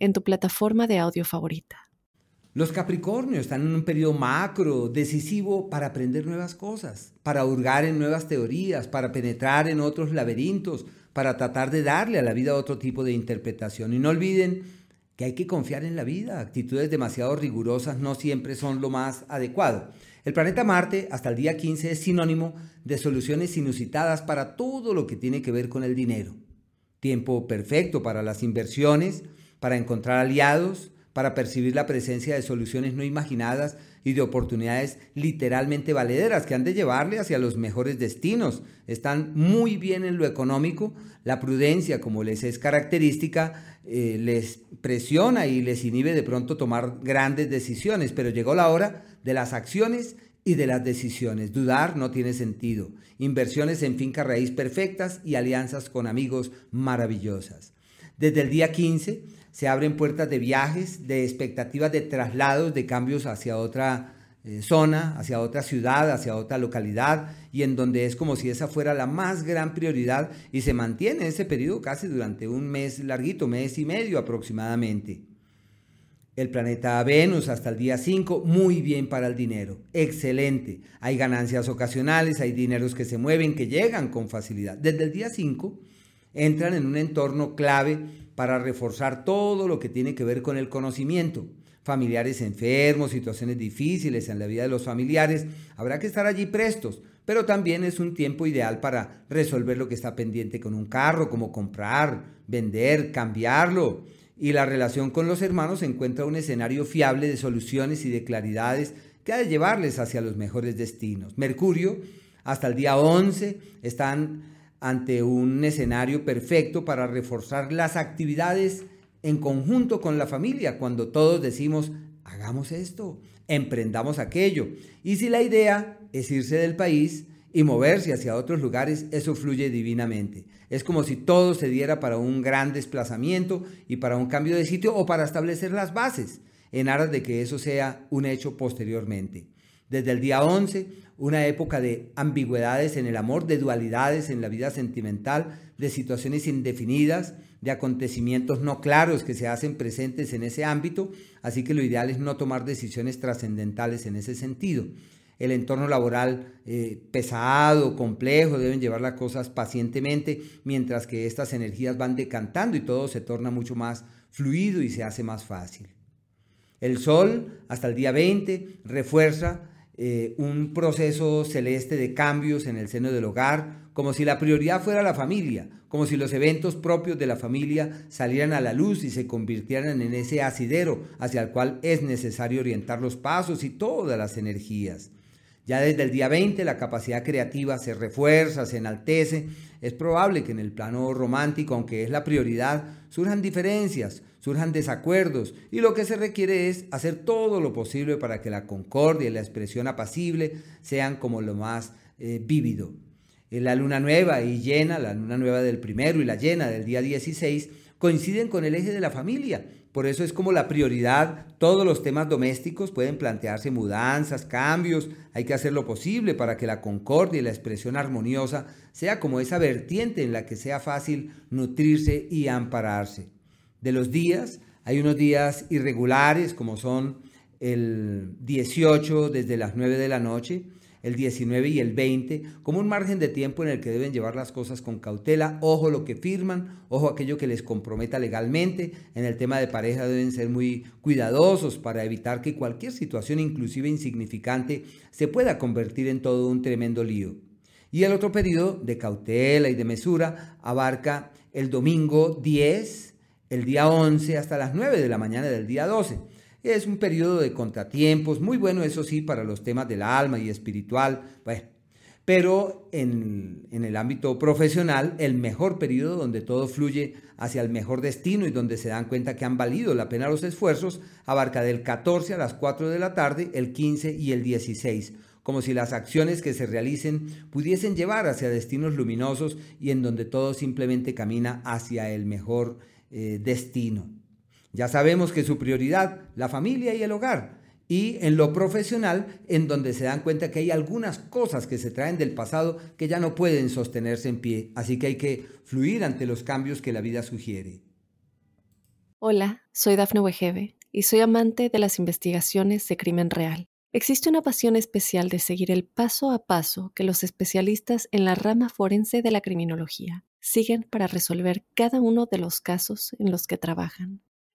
en tu plataforma de audio favorita. Los Capricornios están en un periodo macro, decisivo para aprender nuevas cosas, para hurgar en nuevas teorías, para penetrar en otros laberintos, para tratar de darle a la vida otro tipo de interpretación. Y no olviden que hay que confiar en la vida. Actitudes demasiado rigurosas no siempre son lo más adecuado. El planeta Marte hasta el día 15 es sinónimo de soluciones inusitadas para todo lo que tiene que ver con el dinero. Tiempo perfecto para las inversiones, para encontrar aliados, para percibir la presencia de soluciones no imaginadas y de oportunidades literalmente valederas que han de llevarle hacia los mejores destinos. Están muy bien en lo económico, la prudencia, como les es característica, eh, les presiona y les inhibe de pronto tomar grandes decisiones, pero llegó la hora de las acciones y de las decisiones. Dudar no tiene sentido. Inversiones en finca raíz perfectas y alianzas con amigos maravillosas. Desde el día 15, se abren puertas de viajes, de expectativas de traslados, de cambios hacia otra eh, zona, hacia otra ciudad, hacia otra localidad, y en donde es como si esa fuera la más gran prioridad y se mantiene ese periodo casi durante un mes larguito, mes y medio aproximadamente. El planeta Venus hasta el día 5, muy bien para el dinero, excelente. Hay ganancias ocasionales, hay dineros que se mueven, que llegan con facilidad. Desde el día 5 entran en un entorno clave para reforzar todo lo que tiene que ver con el conocimiento. Familiares enfermos, situaciones difíciles en la vida de los familiares, habrá que estar allí prestos, pero también es un tiempo ideal para resolver lo que está pendiente con un carro, como comprar, vender, cambiarlo. Y la relación con los hermanos encuentra un escenario fiable de soluciones y de claridades que ha de llevarles hacia los mejores destinos. Mercurio, hasta el día 11, están ante un escenario perfecto para reforzar las actividades en conjunto con la familia, cuando todos decimos, hagamos esto, emprendamos aquello. Y si la idea es irse del país y moverse hacia otros lugares, eso fluye divinamente. Es como si todo se diera para un gran desplazamiento y para un cambio de sitio o para establecer las bases, en aras de que eso sea un hecho posteriormente. Desde el día 11, una época de ambigüedades en el amor, de dualidades en la vida sentimental, de situaciones indefinidas, de acontecimientos no claros que se hacen presentes en ese ámbito, así que lo ideal es no tomar decisiones trascendentales en ese sentido. El entorno laboral eh, pesado, complejo, deben llevar las cosas pacientemente, mientras que estas energías van decantando y todo se torna mucho más fluido y se hace más fácil. El sol, hasta el día 20, refuerza eh, un proceso celeste de cambios en el seno del hogar, como si la prioridad fuera la familia, como si los eventos propios de la familia salieran a la luz y se convirtieran en ese asidero hacia el cual es necesario orientar los pasos y todas las energías. Ya desde el día 20 la capacidad creativa se refuerza, se enaltece. Es probable que en el plano romántico, aunque es la prioridad, surjan diferencias, surjan desacuerdos y lo que se requiere es hacer todo lo posible para que la concordia y la expresión apacible sean como lo más eh, vívido. En la luna nueva y llena, la luna nueva del primero y la llena del día 16, coinciden con el eje de la familia. Por eso es como la prioridad, todos los temas domésticos pueden plantearse mudanzas, cambios, hay que hacer lo posible para que la concordia y la expresión armoniosa sea como esa vertiente en la que sea fácil nutrirse y ampararse de los días. Hay unos días irregulares como son el 18 desde las 9 de la noche, el 19 y el 20, como un margen de tiempo en el que deben llevar las cosas con cautela, ojo lo que firman, ojo aquello que les comprometa legalmente, en el tema de pareja deben ser muy cuidadosos para evitar que cualquier situación, inclusive insignificante, se pueda convertir en todo un tremendo lío. Y el otro periodo de cautela y de mesura abarca el domingo 10, el día 11 hasta las 9 de la mañana del día 12. Es un periodo de contratiempos, muy bueno eso sí para los temas del alma y espiritual. Pero en, en, el ámbito profesional, el mejor periodo donde todo fluye hacia el mejor destino y donde se dan cuenta que han valido la pena los esfuerzos, abarca del 14 a las 4 de la tarde, el 15 y el 16 como si las acciones que se realicen pudiesen llevar hacia destinos luminosos y en donde todo simplemente camina hacia el mejor eh, destino. Ya sabemos que su prioridad, la familia y el hogar, y en lo profesional, en donde se dan cuenta que hay algunas cosas que se traen del pasado que ya no pueden sostenerse en pie, así que hay que fluir ante los cambios que la vida sugiere. Hola, soy Dafne Wegebe y soy amante de las investigaciones de crimen real. Existe una pasión especial de seguir el paso a paso que los especialistas en la rama forense de la criminología siguen para resolver cada uno de los casos en los que trabajan.